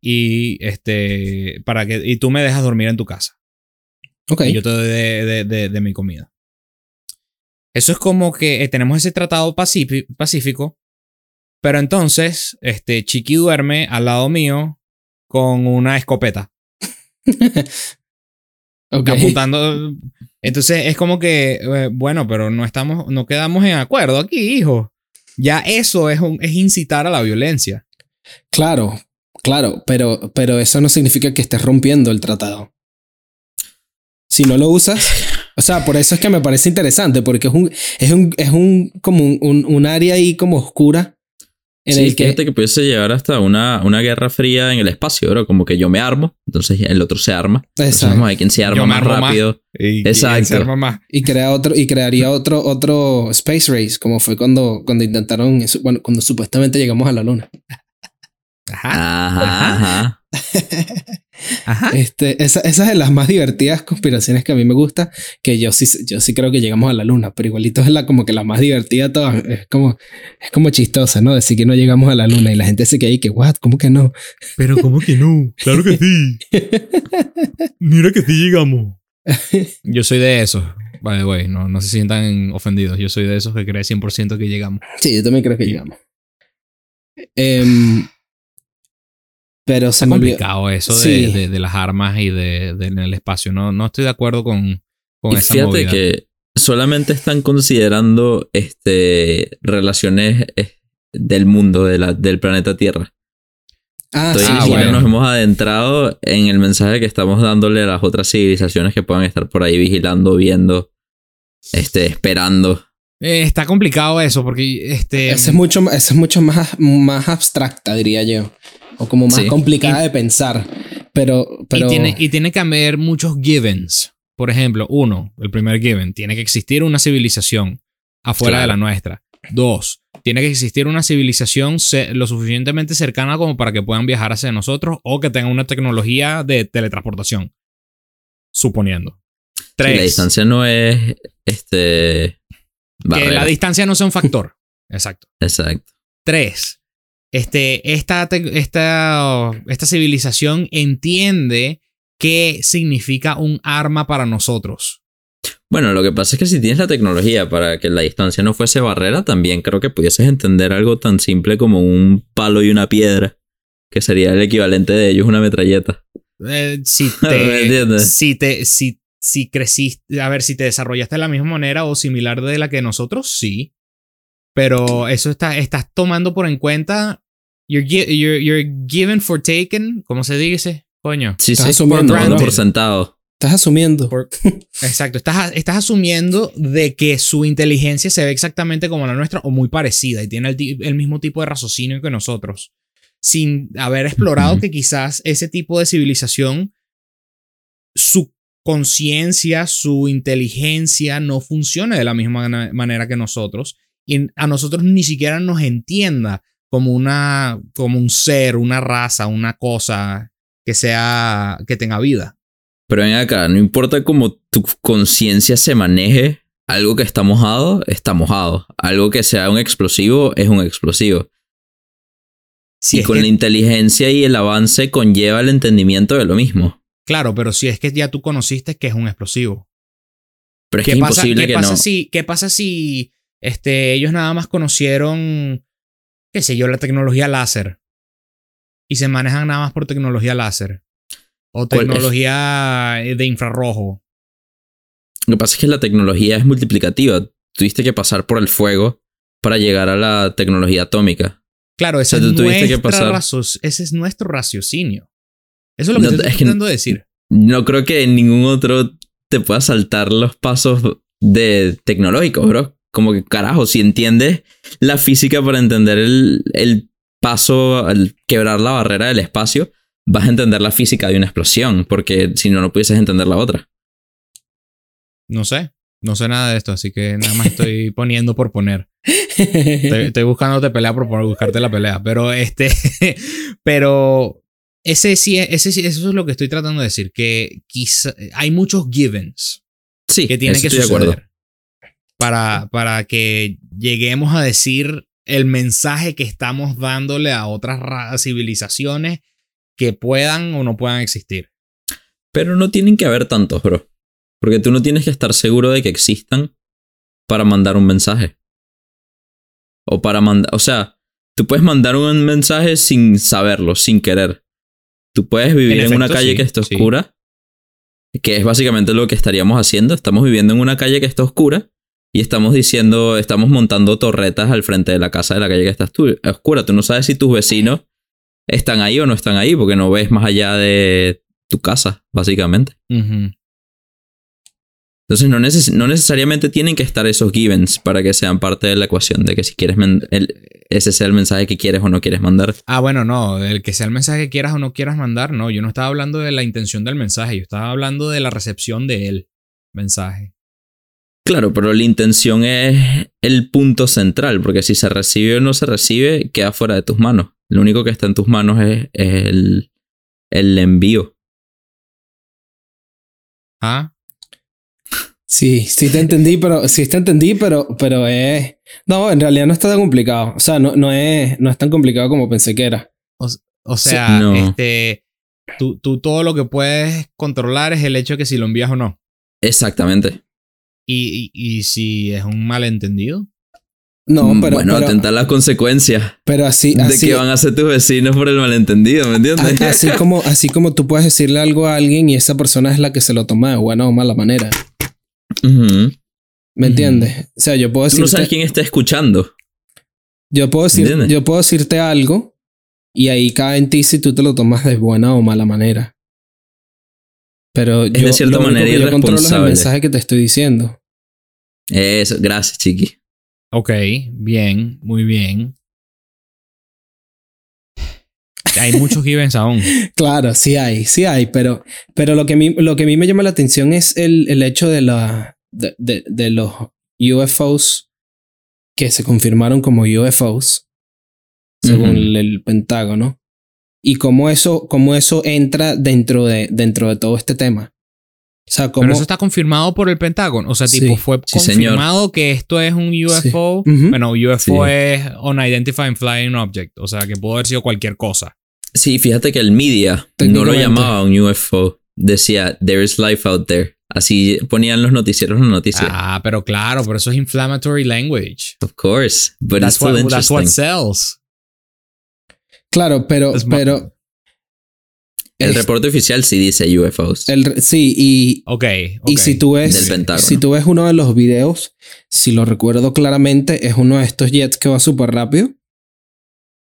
y este para que y tú me dejas dormir en tu casa. Ok. Y yo te doy de, de- de- de mi comida. Eso es como que eh, tenemos ese tratado pacífico, pero entonces este Chiqui duerme al lado mío con una escopeta apuntando. Entonces es como que eh, bueno, pero no estamos no quedamos en acuerdo aquí, hijo. Ya eso es un, es incitar a la violencia. Claro, claro, pero, pero eso no significa que estés rompiendo el tratado. Si no lo usas, o sea, por eso es que me parece interesante, porque es un, es un, es un, como un, un, un área ahí como oscura en sí, el que, fíjate que pudiese llegar hasta una, una guerra fría en el espacio, ¿no? Como que yo me armo, entonces el otro se arma. Exacto. ver quién se arma Yo más rápido. Y, Exacto. y se arma más. y crea otro, y crearía otro, otro space race, como fue cuando, cuando intentaron, bueno, cuando supuestamente llegamos a la luna. Ajá. Ajá, ajá. Ajá. Este, esa, esa es de las más divertidas conspiraciones que a mí me gusta, que yo sí, yo sí creo que llegamos a la luna, pero igualito es la como que la más divertida de todas. Es como, es como chistosa, ¿no? Decir que no llegamos a la luna y la gente se queda ahí que, what, ¿cómo que no? Pero ¿cómo que no? Claro que sí. Mira que sí llegamos. Yo soy de esos. By the way, no, no se sientan ofendidos. Yo soy de esos que cree 100% que llegamos. Sí, yo también creo que llegamos. Em, pero se Está me olvidó. complicado eso de, Sí. de- de las armas y de, de en el espacio. No, no estoy de acuerdo con, con Y esa fíjate movida. que solamente están considerando este, relaciones eh, del mundo, de la, del planeta Tierra. Ah, Entonces sí, Ah, bueno. nos hemos adentrado en el mensaje que estamos dándole a las otras civilizaciones que puedan estar por ahí vigilando, viendo, este, esperando. Eh, está complicado eso porque este, Esa es mucho, es mucho más, más abstracta, diría yo. O como más Sí. complicada de pensar. Pero, pero Y, tiene, y tiene que haber muchos givens. Por ejemplo, uno, el primer given, tiene que existir una civilización afuera Claro. de la nuestra. Dos, tiene que existir una civilización lo suficientemente cercana como para que puedan viajar hacia nosotros o que tengan una tecnología de teletransportación. Suponiendo. Sí, Tres, la distancia no es este que la distancia no sea un factor. Exacto. Exacto. Tres, este, esta, esta, esta civilización entiende qué significa un arma para nosotros. Bueno, lo que pasa es que si tienes la tecnología para que la distancia no fuese barrera, también creo que pudieses entender algo tan simple como un palo y una piedra, que sería el equivalente de ellos una metralleta. Eh, si ¿Me te, entiendes? si te, si, si creciste, a ver, si te desarrollaste de la misma manera o similar de la que nosotros, sí. Pero eso está, estás tomando por en cuenta, you're, gi- you're, you're given for taken, ¿cómo se dice? Coño. Sí, Estás sí, asumiendo, ¿no? por sentado. estás asumiendo. Por- exacto, estás, estás asumiendo de que su inteligencia se ve exactamente como la nuestra o muy parecida y tiene el, el mismo tipo de raciocinio que nosotros, sin haber explorado que quizás ese tipo de civilización, su conciencia, su inteligencia no funcione de la misma manera que nosotros y a nosotros ni siquiera nos entienda como una como un ser, una raza, una cosa que sea que tenga vida. Pero ven acá, no importa cómo tu conciencia se maneje, algo que está mojado, está mojado. Algo que sea un explosivo, es un explosivo. Si y con que- la inteligencia y el avance conlleva el entendimiento de lo mismo. Claro, pero si es que ya tú conociste que es un explosivo. Pero es ¿Qué que pasa, imposible qué que pasa no. si, qué pasa si este, ellos nada más conocieron qué sé yo, la tecnología láser. Y se manejan nada más por tecnología láser. O tecnología eh, de infrarrojo. Lo que pasa es que la tecnología es multiplicativa. Tuviste que pasar por el fuego para llegar a la tecnología atómica. Claro, ese, O sea, es, nuestra pasar- razo- ese es nuestro raciocinio. Eso es lo que No, estoy es que- tratando de decir. No creo que en ningún otro te pueda saltar los pasos de tecnológicos, bro. Como que carajo, si entiendes la física para entender el, el paso al quebrar la barrera del espacio, vas a entender la física de una explosión, porque si no, no pudieses entender la otra. No sé. No sé nada de esto, así que nada más estoy poniendo por poner. Estoy, estoy buscándote pelea por, por buscarte la pelea. Pero este. pero. Ese sí, ese sí, eso es lo que estoy tratando de decir. Que quizá hay muchos givens Sí, que tienen que suceder. Para, para que lleguemos a decir el mensaje que estamos dándole a otras ra- civilizaciones que puedan o no puedan existir. Pero no tienen que haber tantos, bro. Porque tú no tienes que estar seguro de que existan para mandar un mensaje. O para mandar. O sea, tú puedes mandar un mensaje sin saberlo, sin querer. Tú puedes vivir en, En una calle sí, que esté sí. oscura. Que es básicamente lo que estaríamos haciendo. Estamos viviendo en una calle que está oscura. Y estamos diciendo, estamos montando torretas al frente de la casa de la calle que está oscura. Tú no sabes si tus vecinos están ahí o no están ahí, porque no ves más allá de tu casa, básicamente. Entonces no, neces- no necesariamente tienen que estar esos givens para que sean parte de la ecuación de que si quieres el- ese sea el mensaje que quieres o no quieres mandar. Ah, bueno, no, el que sea el mensaje que quieras o no quieras mandar, no, yo no estaba hablando de la intención del mensaje, yo estaba hablando de la recepción de él mensaje. Claro, pero la intención es el punto central, porque si se recibe o no se recibe, queda fuera de tus manos. Lo único que está en tus manos es, es el, el envío. Ah, Sí, sí te entendí, pero sí te entendí, pero, pero es. No, en realidad no está tan complicado. O sea, no, no, es, no es tan complicado como pensé que era. o sea, no. este, tú, tú todo lo que puedes controlar es el hecho de que si lo envías o no. Exactamente. Y, y, y si es un malentendido. No, Mm, pero, bueno, pero, atentar las consecuencias pero así, de así, que van a ser tus vecinos por el malentendido, ¿me entiendes? así como, así como tú puedes decirle algo a alguien y esa persona es la que se lo toma de buena o mala manera. ¿Me entiendes? O sea, yo puedo Tú no sabes quién está escuchando. yo puedo decir, ¿Entiendes? yo puedo decirte algo y ahí cae en ti si tú te lo tomas de buena o mala manera. Pero yo, de cierta lo único manera que yo controlo es el mensaje que te estoy diciendo. Eso, gracias, chiqui. Ok, bien, muy bien. Hay muchos givens aún. Claro, sí hay, sí hay, pero, pero lo, que a mí, lo que a mí me llama la atención es el, el hecho de, la, de, de- de los UFOs que se confirmaron como UFOs, según el Pentágono, y cómo eso, cómo eso entra dentro de, dentro de todo este tema. O sea, cómo... Pero eso está confirmado por el Pentágono. O sea, Sí. tipo, fue Sí, señor. confirmado que esto es un UFO. Bueno, UFO es Unidentified Flying Object. O sea, que pudo haber sido cualquier cosa. Sí, fíjate que el media no lo llamaba un UFO. Decía, there is life out there. Así ponían los noticieros las noticias. Ah, pero claro, pero eso es inflammatory language. Of course. But That's it's still what, that's what interesting. sells. Claro, pero, pero El es- reporte oficial sí dice UFOs. el sí, y, Ok. ok. Y si tú ves, si tú ves uno de los videos, si lo recuerdo claramente, es uno de estos jets que va súper rápido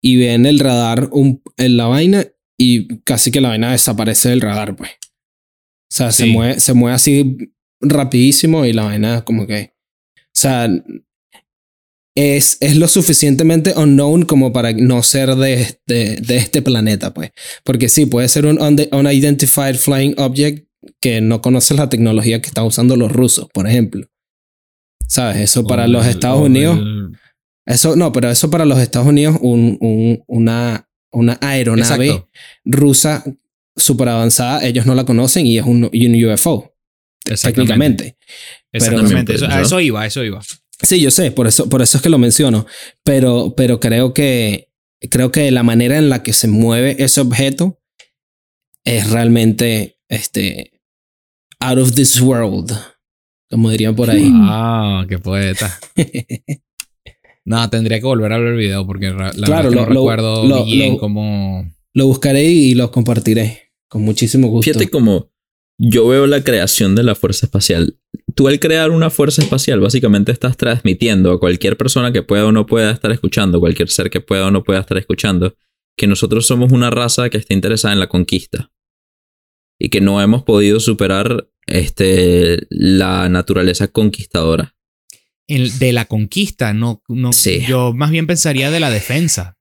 y ve en el radar un, en la vaina y casi que la vaina desaparece del radar, pues. O sea, se, mueve, se mueve así rapidísimo y la vaina como que... O sea, es, es lo suficientemente unknown como para no ser de este, de este planeta, pues. Porque sí, puede ser un unidentified flying object que no conoces la tecnología que están usando los rusos, por ejemplo. ¿Sabes? Eso para los Estados Unidos. el- Eso, no, pero eso para los Estados Unidos, un, un- una, una aeronave Exacto. rusa súper avanzada, ellos no la conocen y es un, y un UFO, Exactamente. técnicamente. Exactamente. Pero- Eso, a eso iba, a eso iba. Sí, yo sé, por eso, por eso es que lo menciono. Pero, pero creo que creo que la manera en la que se mueve ese objeto es realmente este out of this world, como dirían por ahí. Ah, qué poeta. No, tendría que volver a ver el video porque la Claro, verdad es que lo- no lo- recuerdo lo- bien lo- cómo... Lo buscaré y lo compartiré. Con muchísimo gusto. Fíjate como yo veo la creación de la fuerza espacial. Tú al crear una fuerza espacial básicamente estás transmitiendo a cualquier persona que pueda o no pueda estar escuchando, cualquier ser que pueda o no pueda estar escuchando, que nosotros somos una raza que está interesada en la conquista y que no hemos podido superar este, la naturaleza conquistadora. El- de la conquista, no, no Sí. yo más bien pensaría de la defensa.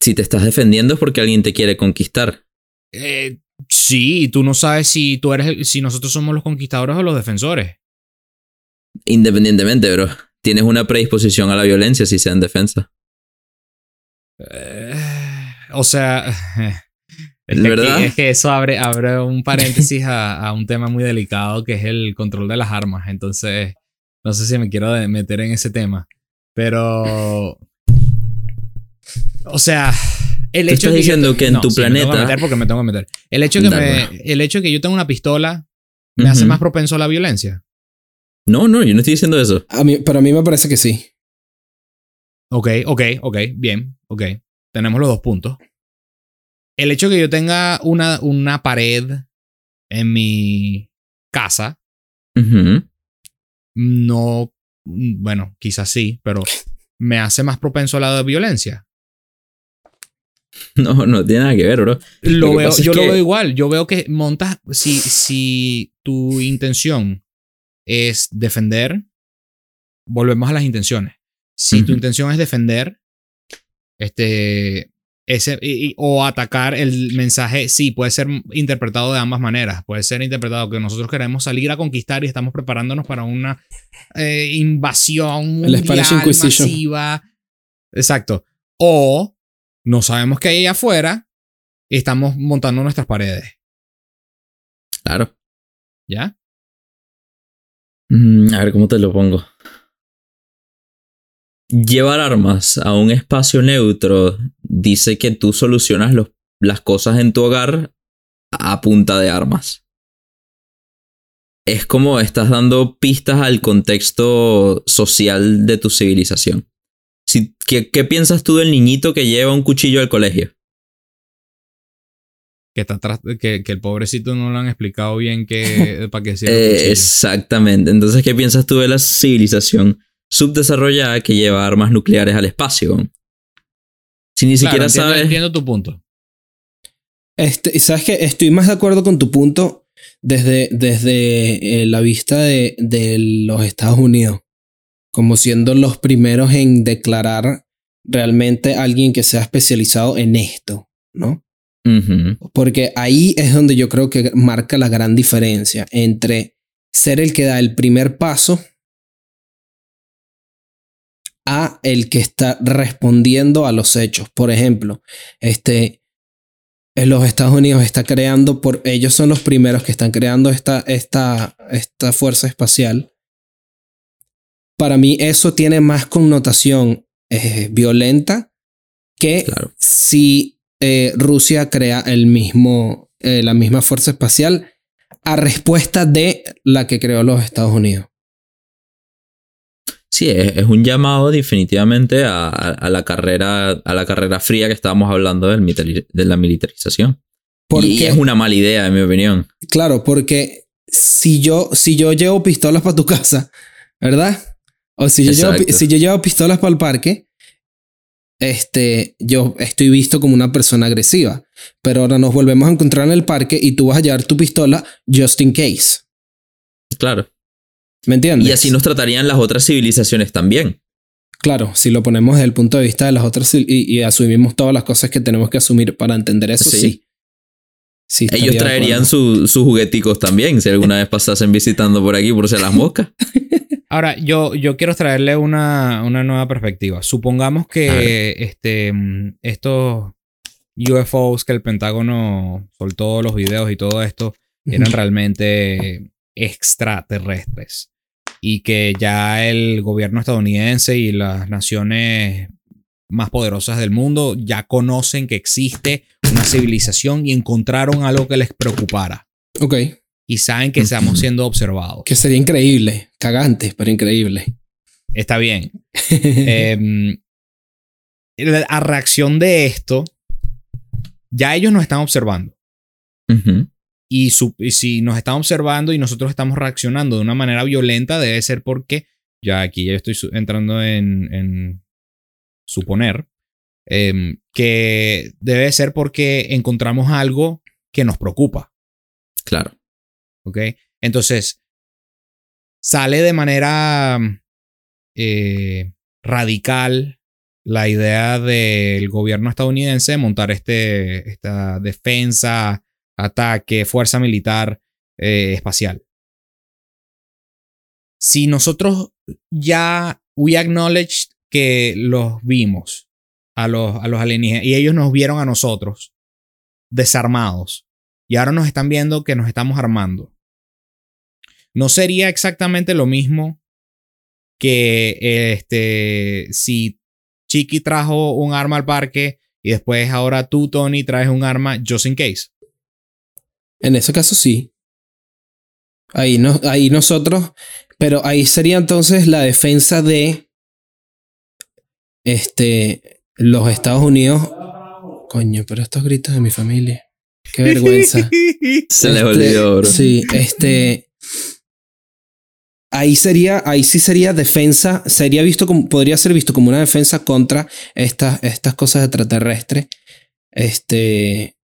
Si te estás defendiendo es porque alguien te quiere conquistar. Eh, sí, tú no sabes si tú eres si nosotros somos los conquistadores o los defensores. Independientemente, bro. Tienes una predisposición a la violencia si sea en defensa. Eh, o sea, es ¿De que, verdad? aquí- es que eso abre, abre un paréntesis a, a un tema muy delicado que es el control de las armas. Entonces, no sé si me quiero meter en ese tema. Pero. O sea. El Tú hecho estás de yo diciendo te- que en tu sí, me tengo que planeta- meter porque me tengo que meter. El hecho, que me, el hecho que yo tenga una pistola me hace más propenso a la violencia. No, no, yo no estoy diciendo eso. A mí, pero a mí me parece que sí. Ok, ok, ok, bien, ok. Tenemos los dos puntos. El hecho de que yo tenga una, una pared en mi casa, no, mm, bueno, quizás sí, pero me hace más propenso a la violencia. No, no tiene nada que ver, bro. Lo Lo veo, yo lo que- veo igual. Yo veo que montas, si, si tu intención es defender, volvemos a las intenciones. Si tu intención es defender, este, ese, y- y- o atacar el mensaje, sí, puede ser interpretado de ambas maneras. Puede ser interpretado que nosotros queremos salir a conquistar y estamos preparándonos para una eh, invasión mundial masiva. Exacto. O no sabemos qué hay allá afuera y estamos montando nuestras paredes. Claro. ¿Ya? Mm, a ver cómo te lo pongo. Llevar armas a un espacio neutro dice que tú solucionas los- las cosas en tu hogar a punta de armas. Es como estás dando pistas al contexto social de tu civilización. Si, ¿qué, ¿Qué piensas tú del niñito que lleva un cuchillo al colegio? Que, está atrás- que, que el pobrecito no lo han explicado bien que, para qué sirve el Eh, exactamente. Entonces, ¿qué piensas tú de la civilización subdesarrollada que lleva armas nucleares al espacio? Si ni Claro, siquiera entiendo, sabes. entiendo tu punto. Este, sabes que estoy más de acuerdo con tu punto desde, desde eh, la vista de, de los Estados Unidos, como siendo los primeros en declarar realmente alguien que sea especializado en esto, ¿no? Porque ahí es donde yo creo que marca la gran diferencia entre ser el que da el primer paso a el que está respondiendo a los hechos. Por ejemplo, este, en los Estados Unidos está creando, por, ellos son los primeros que están creando esta, esta, esta fuerza espacial. Para mí eso tiene más connotación eh, violenta que Claro. si eh, Rusia crea el mismo, eh, la misma fuerza espacial a respuesta de la que creó los Estados Unidos. Sí, es, es un llamado definitivamente a, a- a la carrera, a la carrera fría que estábamos hablando del militari- de la militarización. Porque, Y es una mala idea, en mi opinión. claro, porque si yo, si yo llevo pistolas para tu casa, ¿verdad? O si yo, llevo, pi- Exacto. si yo llevo pistolas para el parque, este, yo estoy visto como una persona agresiva. Pero ahora nos volvemos a encontrar en el parque y tú vas a llevar tu pistola just in case. Claro. ¿Me entiendes? Y así nos tratarían las otras civilizaciones también. Claro, si lo ponemos desde el punto de vista de las otras y, y asumimos todas las cosas que tenemos que asumir para entender eso, Sí. sí. Ellos traerían su- sus jugueticos también, si alguna vez pasasen visitando por aquí por ser las moscas. Ahora, yo, yo quiero traerle una, una nueva perspectiva. Supongamos que este, mm, estos UFOs que el Pentágono soltó los videos y todo esto eran realmente extraterrestres. Y que ya el gobierno estadounidense y las naciones más poderosas del mundo ya conocen que existe una civilización y encontraron algo que les preocupara. Ok, Y saben que estamos siendo observados. que sería increíble, cagante, pero increíble. Está bien. La- a reacción de esto, ya ellos nos están observando. Y, su- y si nos están observando y nosotros estamos reaccionando de una manera violenta, debe ser porque, ya aquí ya estoy entrando en, en suponer, em, que debe ser porque encontramos algo que nos preocupa. Claro. ¿Ok? Entonces, sale de manera eh, radical la idea del gobierno estadounidense de montar este, esta defensa, ataque, fuerza militar eh, espacial. Si nosotros ya we acknowledged que los vimos a los, a los alienígenas y ellos nos vieron a nosotros desarmados y ahora nos están viendo que nos estamos armando. No sería exactamente lo mismo que este si Chiqui trajo un arma al parque y después ahora tú Tony traes un arma just in case. En ese caso sí. Ahí, no, ahí nosotros, pero ahí sería entonces la defensa de este, los Estados Unidos. Coño, pero estos gritos de mi familia. Qué vergüenza. Se les Este, olvidó, bro. Sí, este. Ahí sería, ahí sí sería defensa, sería visto como, podría ser visto como una defensa contra estas, estas cosas extraterrestres. Este.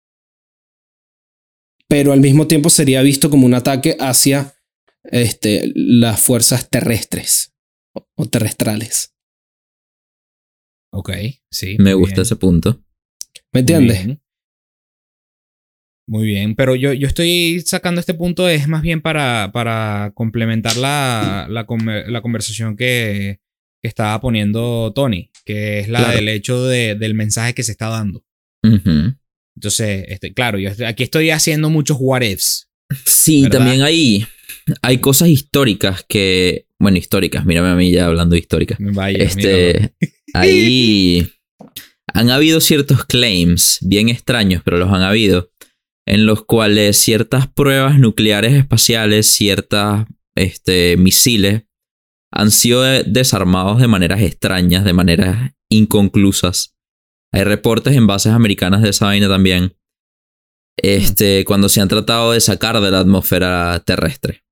Pero al mismo tiempo sería visto como un ataque hacia este, las fuerzas terrestres o, o terrestrales. Ok, sí. Me gusta bien, ese punto. ¿Me entiendes? Muy bien, pero yo, yo estoy sacando este punto es más bien para, para complementar la, la, la conversación que, que estaba poniendo Tony, que es la Claro. del hecho de- del mensaje que se está dando. Entonces, este, claro, yo estoy- aquí estoy haciendo muchos what ifs. Sí, ¿Verdad? también hay, hay cosas históricas que. Bueno, históricas, mírame a mí ya hablando de históricas. Vaya. Este. Ahí. Han habido ciertos claims bien extraños, pero los han habido. En los cuales ciertas pruebas nucleares espaciales, ciertas este, misiles, han sido de- desarmados de maneras extrañas, de maneras inconclusas. Hay reportes en bases americanas de esa vaina también. Este, cuando se han tratado de sacar de la atmósfera terrestre.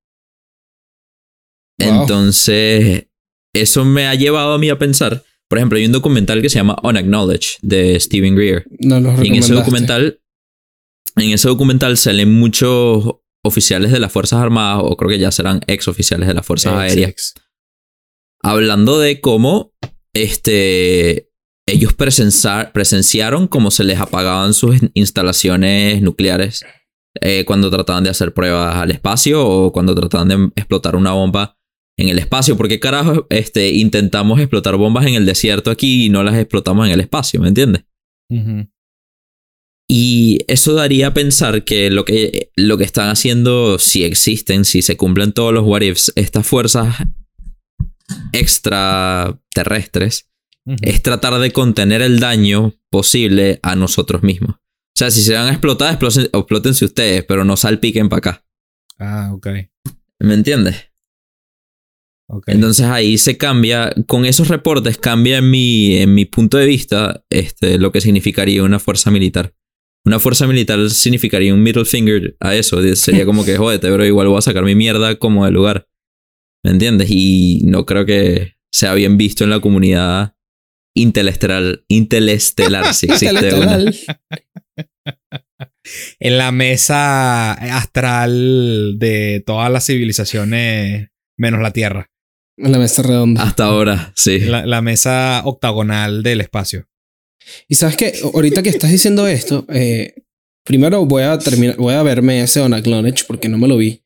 Wow. Entonces, eso me ha llevado a mí a pensar. Por ejemplo, hay un documental que se llama Unacknowledged de Stephen Greer. No los Y en ese documental, en ese documental salen muchos oficiales de las Fuerzas Armadas, o creo que ya serán ex oficiales de las Fuerzas Ex, Aéreas, ex. hablando de cómo este, ellos presenciar- presenciaron cómo se les apagaban sus instalaciones nucleares eh, cuando trataban de hacer pruebas al espacio o cuando trataban de explotar una bomba en el espacio. Porque carajo este, intentamos explotar bombas en el desierto aquí y no las explotamos en el espacio, ¿me entiendes? Y eso daría a pensar que lo que, lo que están haciendo, si existen, si se cumplen todos los what ifs, estas fuerzas extraterrestres, es tratar de contener el daño posible a nosotros mismos. O sea, si se van a explotar, exploten, explótense ustedes, pero no salpiquen para acá. Ah, ok. ¿Me entiendes? ok. Entonces ahí se cambia, con esos reportes cambia en mi, en mi punto de vista este, lo que significaría una fuerza militar. Una fuerza militar significaría un middle finger a eso. Sería como que, jódete, pero igual voy a sacar mi mierda como del lugar. ¿Me entiendes? Y no creo que sea bien visto en la comunidad intelestelar, intelestelar si existe una. En la mesa astral de todas las civilizaciones menos la Tierra. En la mesa redonda. Hasta ahora, sí. La, la mesa octagonal del espacio. Y sabes que ahorita que estás diciendo esto, eh, primero voy a terminar, voy a verme ese On Acknowledge porque no me lo vi.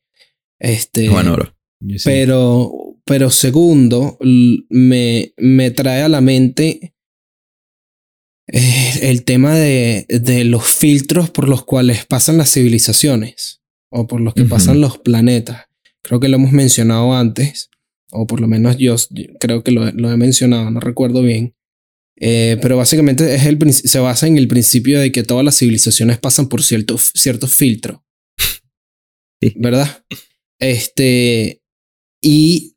Este, Bueno, bro. Yo sí. pero, pero segundo, me, me trae a la mente eh, el tema de, de los filtros por los cuales pasan las civilizaciones o por los que pasan los planetas. Creo que lo hemos mencionado antes, o por lo menos yo, yo creo que lo, lo he mencionado, no recuerdo bien. Eh, pero básicamente es el, se basa en el principio de que todas las civilizaciones pasan por cierto, cierto filtro. Sí. ¿Verdad? Este. Y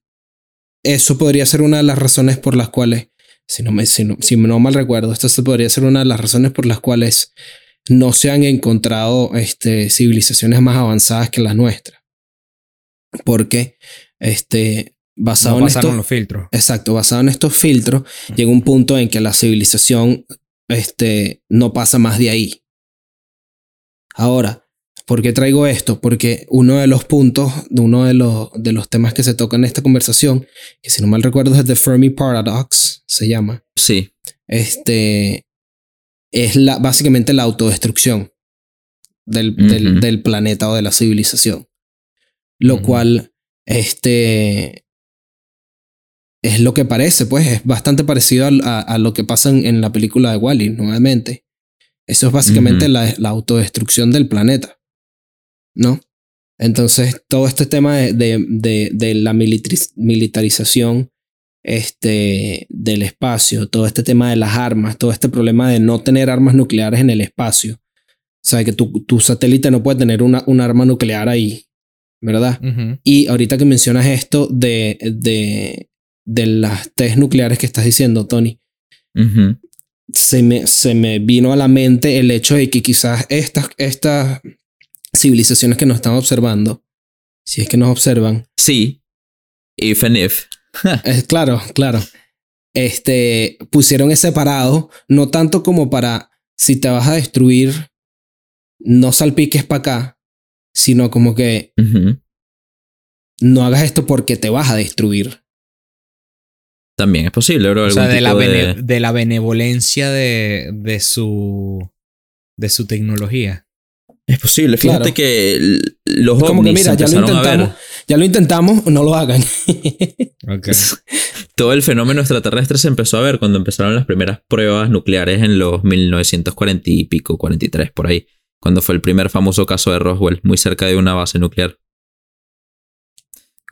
eso podría ser una de las razones por las cuales, si no, me, si no, si no mal recuerdo, esto podría ser una de las razones por las cuales no se han encontrado este, civilizaciones más avanzadas que las nuestras. Porque este, basado no en estos, los filtros. Exacto, basado en estos filtros, llega un punto en que la civilización este, no pasa más de ahí. Ahora, ¿por qué traigo esto? Porque uno de los puntos, uno de los, de los temas que se toca en esta conversación, que si no mal recuerdo es The Fermi Paradox, se llama. Sí. Este es la, básicamente la autodestrucción del, del, planeta o de la civilización. Lo cual, este, es lo que parece, pues es bastante parecido a, a lo que pasa en, en la película de Wally, nuevamente. Eso es básicamente la, la autodestrucción del planeta, ¿no? Entonces, todo este tema de, de, de- de la militariz- militarización este, del espacio, todo este tema de las armas, todo este problema de no tener armas nucleares en el espacio. O sea, que tu, tu satélite no puede tener una, un arma nuclear ahí, ¿verdad? Y ahorita que mencionas esto de, de, de las test nucleares que estás diciendo, Tony, se me, se me vino a la mente el hecho de que quizás estas, estas civilizaciones que nos están observando, si es que nos observan, Sí. If and if. es claro, claro, este, pusieron ese parado, no tanto como para, si te vas a destruir, no salpiques para acá, sino como que no hagas esto porque te vas a destruir. También es posible, bro. O sea, de la, de la benevolencia de, de su de su tecnología. Es posible. Fíjate Claro. que los Es como que, mira, ya lo intentamos. Ya lo intentamos, no lo hagan. todo el fenómeno extraterrestre se empezó a ver cuando empezaron las primeras pruebas nucleares en los 1940 y pico, 43 por ahí, cuando fue el primer famoso caso de Roswell, muy cerca de una base nuclear.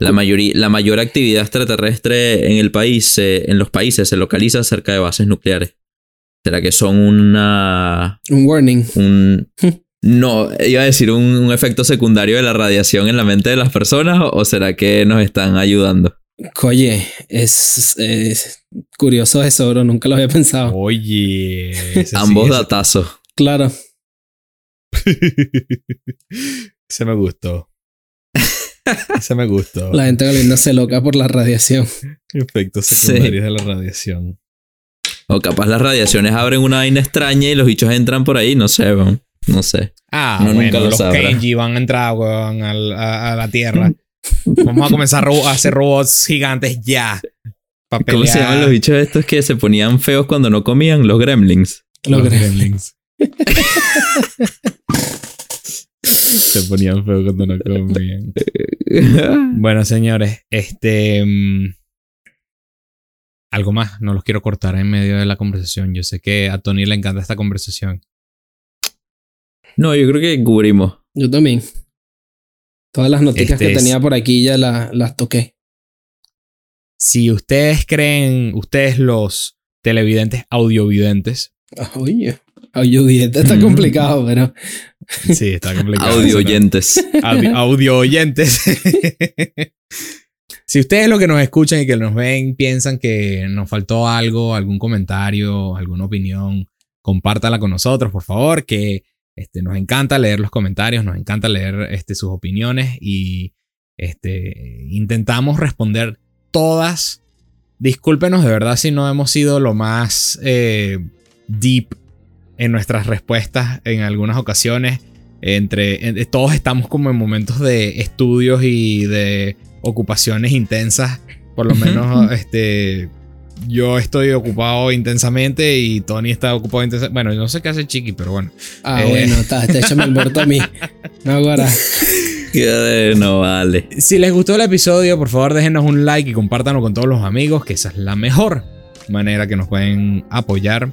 La, mayoría, la mayor actividad extraterrestre en el país, se- en los países, se localiza cerca de bases nucleares. ¿Será que son una Un warning. un no, iba a decir un, un efecto secundario de la radiación en la mente de las personas o, o será que nos están ayudando? Oye, es, es curioso eso, bro. Nunca lo había pensado. Oye. Ambos sí, datazos. Claro. ese- Ese me gustó. Ese me gustó. La gente volviéndose loca por la radiación. Efectos Sí. secundarios de la radiación. O capaz las radiaciones abren una vaina extraña y los bichos entran por ahí, no sé, weón. no sé. Ah, nunca bueno, lo los sabrá. Kenji van a entrar, weón, al- a, a la Tierra. Vamos a comenzar a a hacer robots gigantes ya. ¿Cómo se llaman los bichos estos que se ponían feos cuando no comían? Los gremlins. Lo Los creo. gremlins. Se ponían feo cuando no comían. Bueno, señores, este. mm, algo más, no los quiero cortar en medio de la conversación. Yo sé que a Tony le encanta esta conversación. no, yo creo que cubrimos. Yo también. Todas las noticias Este que es- tenía por aquí ya la- las toqué. Si ustedes creen, ustedes los televidentes audiovidentes, Ah, Oye, audio está Mm. complicado, pero sí, está complicado. Audio oyentes. Audio, audio oyentes. si ustedes lo que nos escuchan y que nos ven piensan que nos faltó algo, algún comentario, alguna opinión, compártala con nosotros, por favor, que este, nos encanta leer los comentarios, nos encanta leer este, sus opiniones y este, intentamos responder todas. Discúlpenos de verdad si no hemos sido lo más eh, deep en nuestras respuestas en algunas ocasiones entre en- todos estamos como en momentos de estudios y de ocupaciones intensas por lo menos este yo estoy ocupado intensamente y Tony está ocupado intensamente bueno yo no sé qué hace Chiqui pero bueno Ah, Eh. bueno, está, está échame el muerto a mí. No, ahora. Que no vale. si les gustó el episodio por favor déjenos un like y compártanlo con todos los amigos que esa es la mejor manera que nos pueden apoyar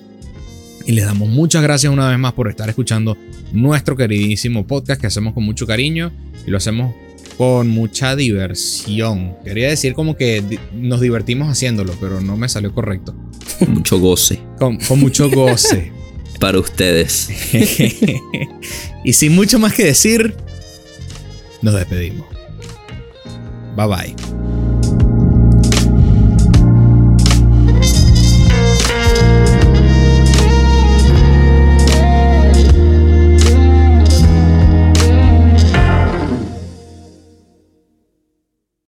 y les damos muchas gracias una vez más por estar escuchando nuestro queridísimo podcast que hacemos con mucho cariño y lo hacemos con mucha diversión. Quería decir como que nos divertimos haciéndolo, pero no me salió correcto. Mucho goce Con, con mucho goce. para ustedes. y sin mucho más que decir, nos despedimos. Bye bye.